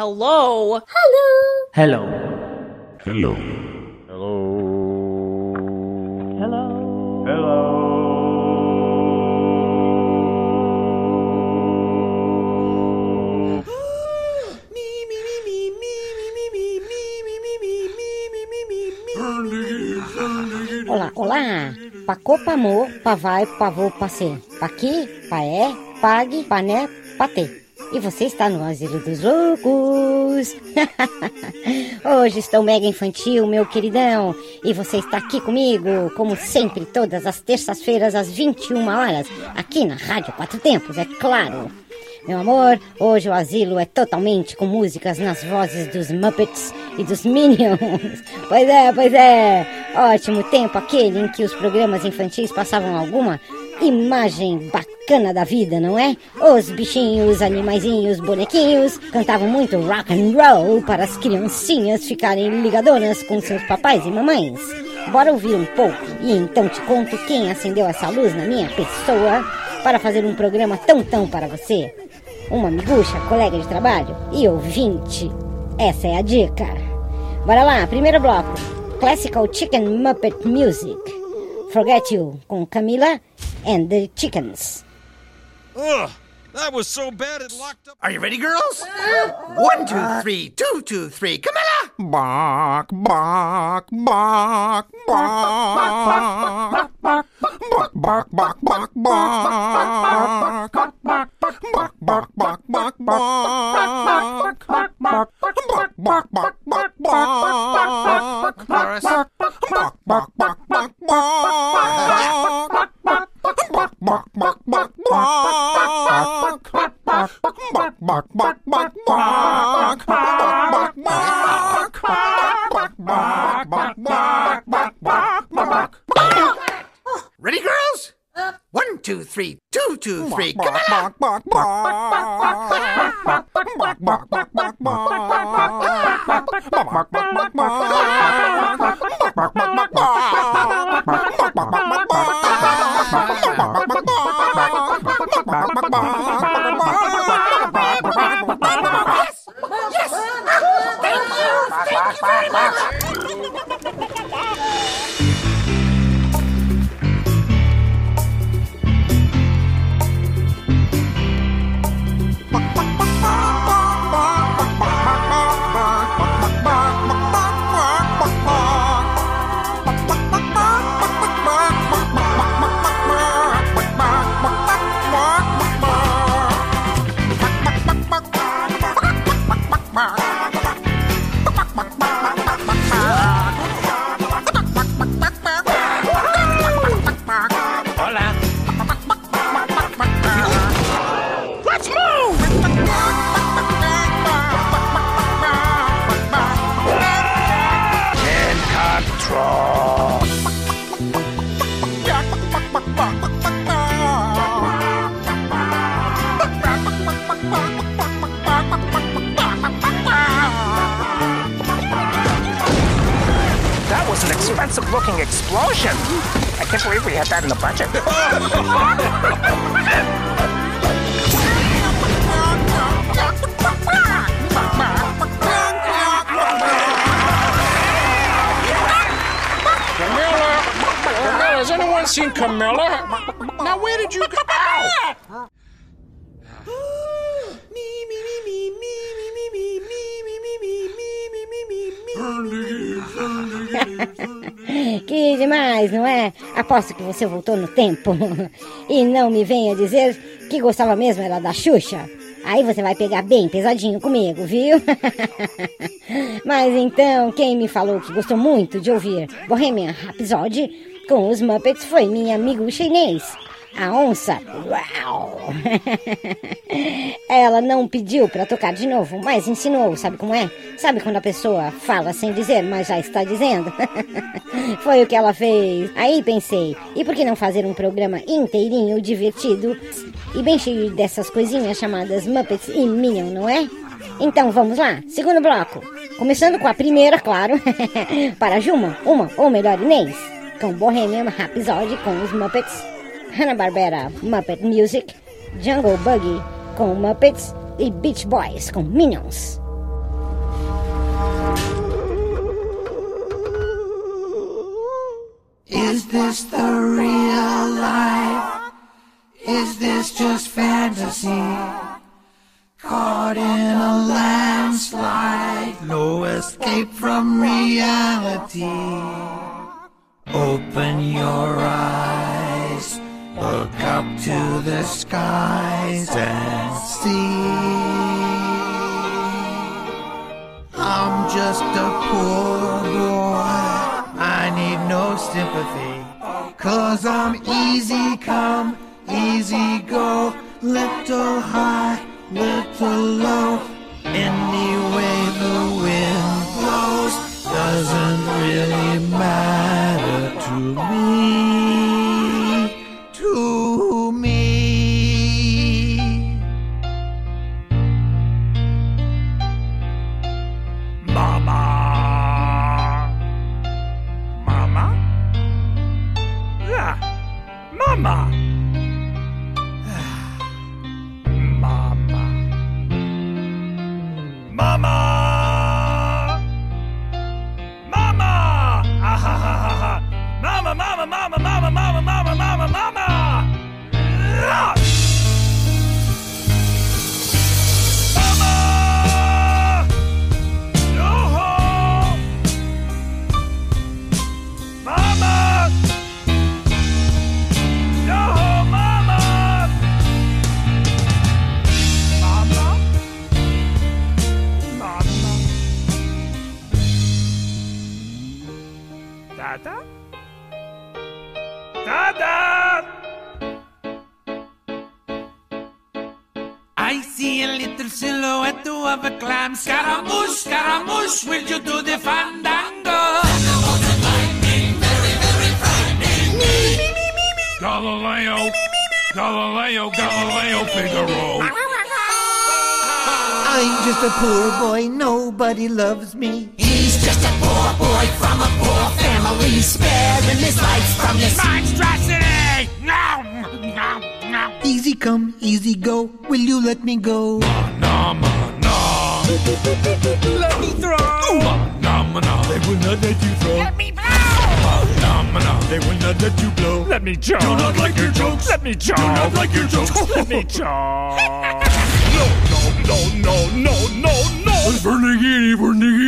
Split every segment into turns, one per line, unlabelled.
Hello.
Hello.
Hello.
Olá, olá. Pacô, pamô, pavai, pavô, passê. Paqui, paé, pague, pané, patê. E você está no Asilo dos Loucos. Hoje estou mega infantil, meu queridão. E você está aqui comigo, como sempre, todas as terças-feiras às 21 horas, aqui na Rádio Quatro Tempos, é claro. Meu amor, hoje o asilo é totalmente com músicas nas vozes dos Muppets e dos Minions. Pois é, pois é. Ótimo tempo aquele em que os programas infantis passavam alguma imagem bacana da vida, não é? Os bichinhos, animaizinhos, bonequinhos cantavam muito rock and roll para as criancinhas ficarem ligadonas com seus papais e mamães. Bora ouvir um pouco e então te conto quem acendeu essa luz na minha pessoa para fazer um programa tão tão para você. Uma miguxa, colega de trabalho e ouvinte. Essa é a dica. Bora lá, primeiro bloco. Classical Chicken Muppet Music. Forget You com Camila and the Chickens.
Ugh, that was so bad it locked up.
Are you ready, girls? One, two, uh, three, two, two, three. Camilla!
Bark, bark, bark, bark. Bark, bark, bark, bark, bark. Bark, bark, bark, bark, bark, bark. Bark, bark, bark, bark, bark, bark.
Chorus.
Bark, bark, bark, bark, bark.
Ready, girls? Uh, One, two, three, two, two, three.
Come on! seen Camilla? Now, where did you go?
Que demais, não é? Aposto que você voltou no tempo. E não me venha dizer que gostava mesmo era da Xuxa. Aí você vai pegar bem pesadinho comigo, viu? Mas então, quem me falou que gostou muito de ouvir Bohemian Rhapsody com os Muppets foi minha amigo chinês, a onça. Uau! Ela não pediu para tocar de novo, mas ensinou, sabe como é? Sabe quando a pessoa fala sem dizer, mas já está dizendo? Foi o que ela fez. Aí pensei, e por que não fazer um programa inteirinho, divertido e bem cheio dessas coisinhas chamadas Muppets e Minion, não é? Então vamos lá, segundo bloco. Começando com a primeira, claro, para Juma, uma, ou melhor, Inês, com Bohemian Rhapsody com os Muppets, Hanna-Barbera Muppet Music, Jungle Buggy com Muppets e Beach Boys com Minions.
Is this the real life? Is this just fantasy? Caught in a landslide, no escape from reality. Your eyes, look up to the skies and see. I'm just a poor boy. I need no sympathy. Cause I'm easy come, easy go. Little high, little low. Any way the wind blows doesn't really to me. Scaramouche, will you do the fandango?
Galileo! Galileo, Galileo, Figaro!
I'm just a poor boy, nobody loves me.
He's just a poor boy from a poor family, sparing his life from this
monstrosity! No! No! No!
Easy come, easy go, will you let me go?
No, no, no!
Let me through!
No, no, they will not let you throw!
Let me blow!
No, no, they will not let you blow! Let me joke! Do not like your jokes! Let me joke! Do not like your jokes! Let me joke! No, no, no, no, no, no! Vernigini, Vernigini!
Mamma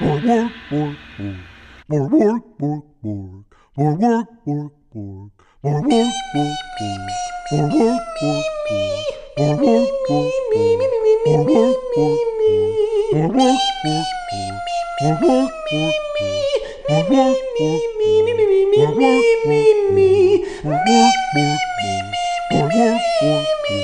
More work, work, work. More work, work, work. More work, work, work. More work, work, work. More work, work, work. More work, work, work. More work, work, work. More work, work, work. More work, work, work. More work, work, work. More work, work, work. More work, work, work. More work, work, work.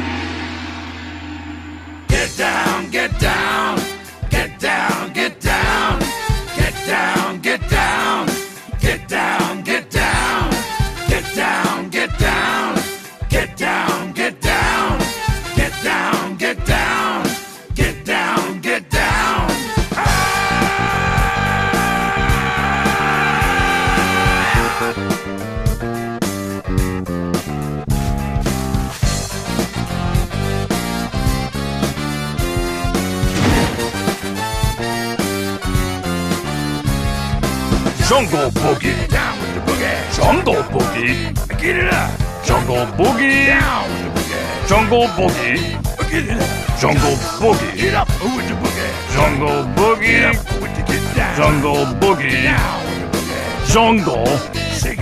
Boogie.
Down with the boogie.
Jungle Boogie.
Get it up.
Jungle Boogie.
Down with the boogie.
Jungle Boogie.
Get it up.
Jungle Boogie.
Get up with the boogie.
Jungle Boogie.
Get up with the get down.
Jungle Boogie.
Down with the boogie.
Jungle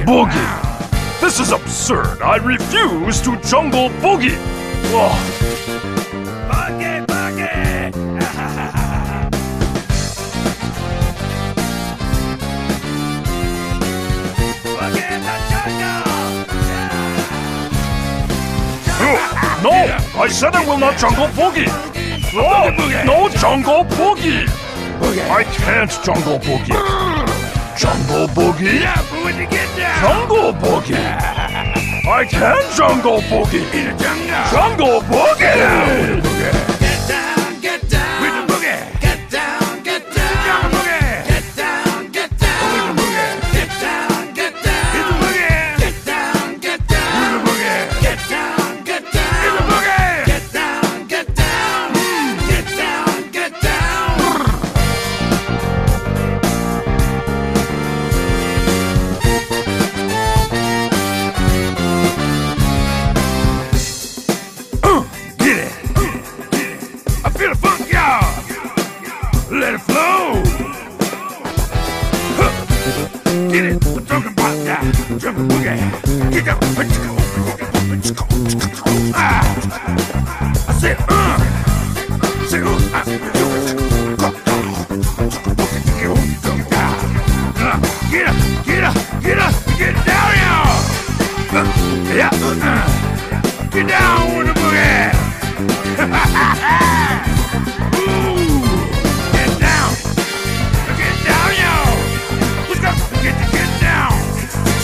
Boogie. This is absurd. I refuse to Jungle Boogie. Ugh. No, I said I will not Jungle Boogie. No, no Jungle Boogie. I can't Jungle Boogie. Jungle Boogie.
Yeah, with the get down.
Jungle Boogie. I can Jungle Boogie.
In the jungle.
Jungle Boogie.
Uh, Get up, get up, get up, get down, y'all. Uh, yeah, uh, get down with the boogie. Ooh, get down, get down, y'all. Let's go, get to get down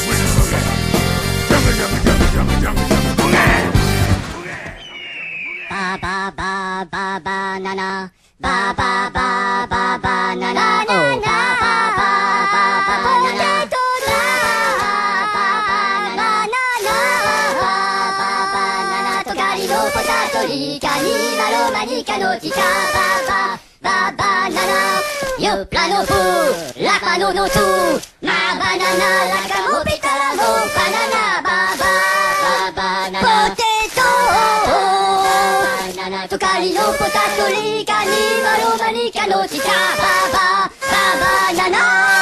with the boogie. Jump, jump, jump, jump, jump, jump, boogie.
Ba ba ba ba ba na na. Ba ba ba ba ba na na na ババ、ナナ。ヨッラの、ポ、タトリカニマロマニカのギタ、ナナ。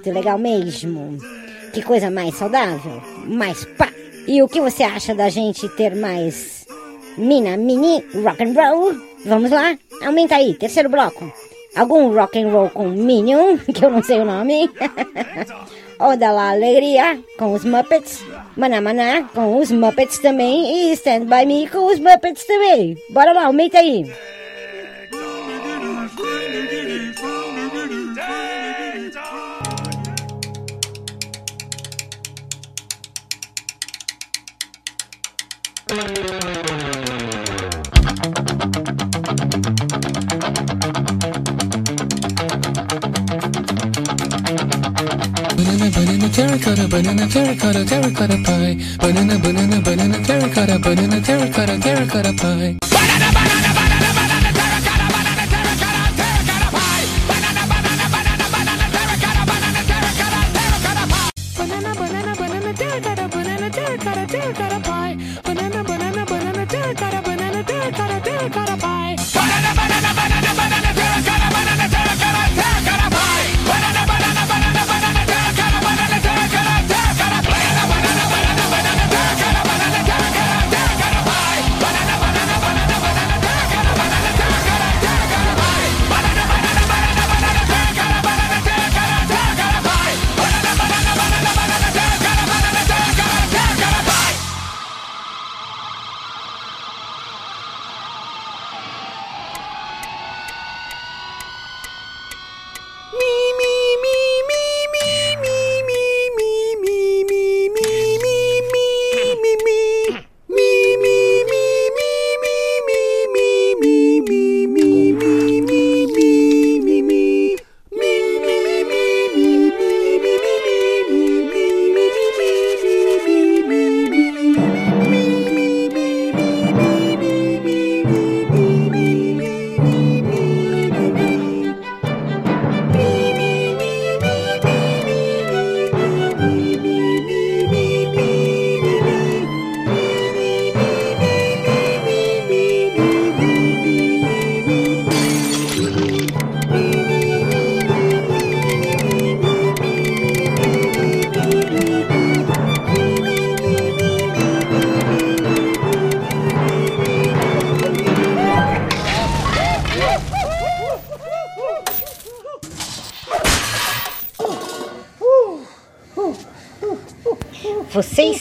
Muito legal mesmo. Que coisa mais saudável, mais pá. E o que você acha da gente ter mais mina, mini, rock and roll? Vamos lá, aumenta aí, terceiro bloco. Algum rock and roll com Minion, que eu não sei o nome. Oda La Alegria, com os Muppets. Maná Maná, com os Muppets também. E Stand By Me, com os Muppets também. Bora lá, aumenta aí.
Banana, terracotta, banana, terracotta, terracotta pie. Banana, banana, banana, terracotta, banana, terracotta, terracotta pie. Banana, banana, banana, terracotta, banana, terracotta, terracotta pie. Banana, banana, banana, terracotta, banana, terracotta, terracotta pie.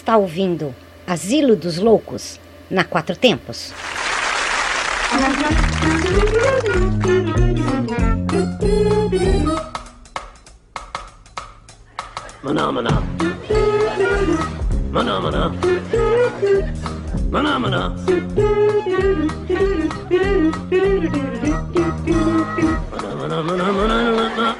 Está ouvindo Asilo dos Loucos na Quatro Tempos.
Maná, maná. Maná, maná. Maná, maná. Maná, maná, maná, maná,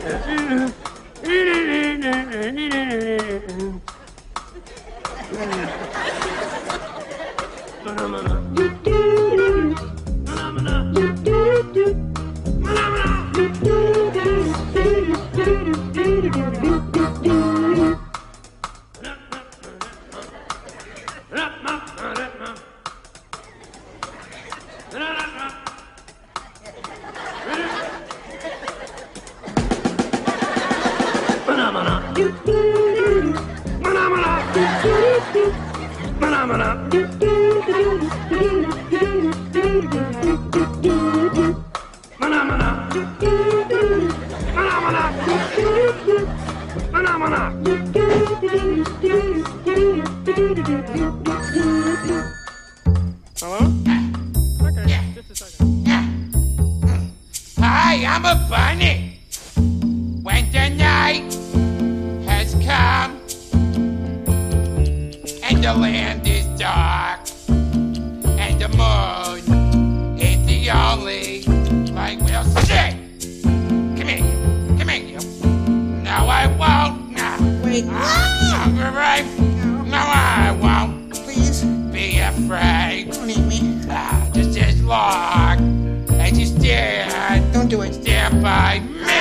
谢谢。By me.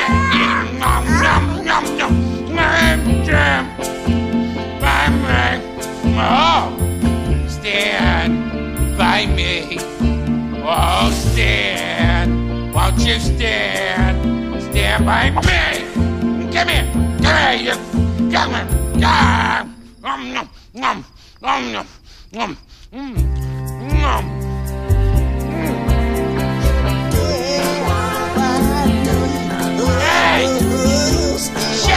Nom, nom, nom, nom. Stand by me. Oh, stand by me. Oh, stand. Won't you stand? Stand by me. Come here. Come here, you. Come here. Come. Nom, nom, nom, nom, nom, nom. Nom.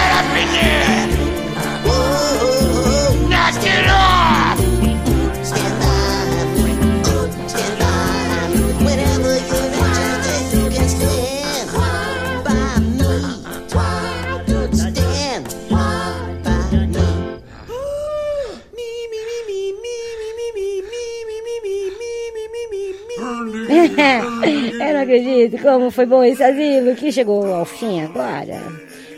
Eu não acredito como foi bom esse asilo que chegou ao fim agora.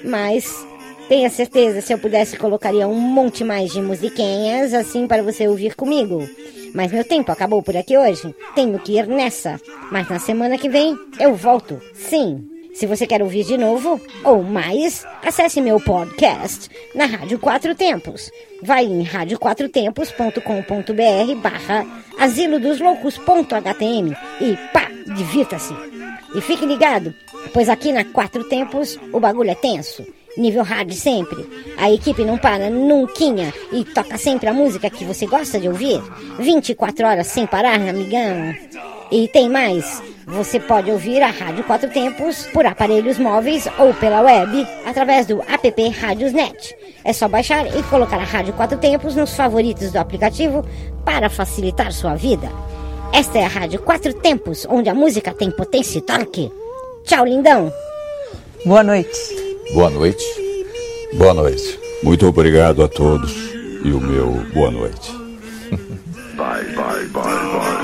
Mas tenha certeza, se eu pudesse, colocaria um monte mais de musiquinhas assim para você ouvir comigo. Mas meu tempo acabou por aqui hoje. Tenho que ir nessa. Mas na semana que vem eu volto. Sim. Se você quer ouvir de novo ou mais, acesse meu podcast na Rádio Quatro Tempos. Vai em radioquatrotempos.com.br barra e pá, divirta-se. E fique ligado, pois aqui na Quatro Tempos o bagulho é tenso. Nível hard sempre. A equipe não para nunca e toca sempre a música que você gosta de ouvir. 24 horas sem parar, amigão. E tem mais. Você pode ouvir a Rádio Quatro Tempos por aparelhos móveis ou pela web através do app Rádiosnet. É só baixar e colocar a Rádio Quatro Tempos nos favoritos do aplicativo para facilitar sua vida. Esta é a Rádio Quatro Tempos, onde a música tem potência e torque. Tchau, lindão.
Boa noite.
Boa noite.
Boa noite. Muito obrigado a todos e o meu boa noite.
Bye, bye, bye, bye, bye, bye,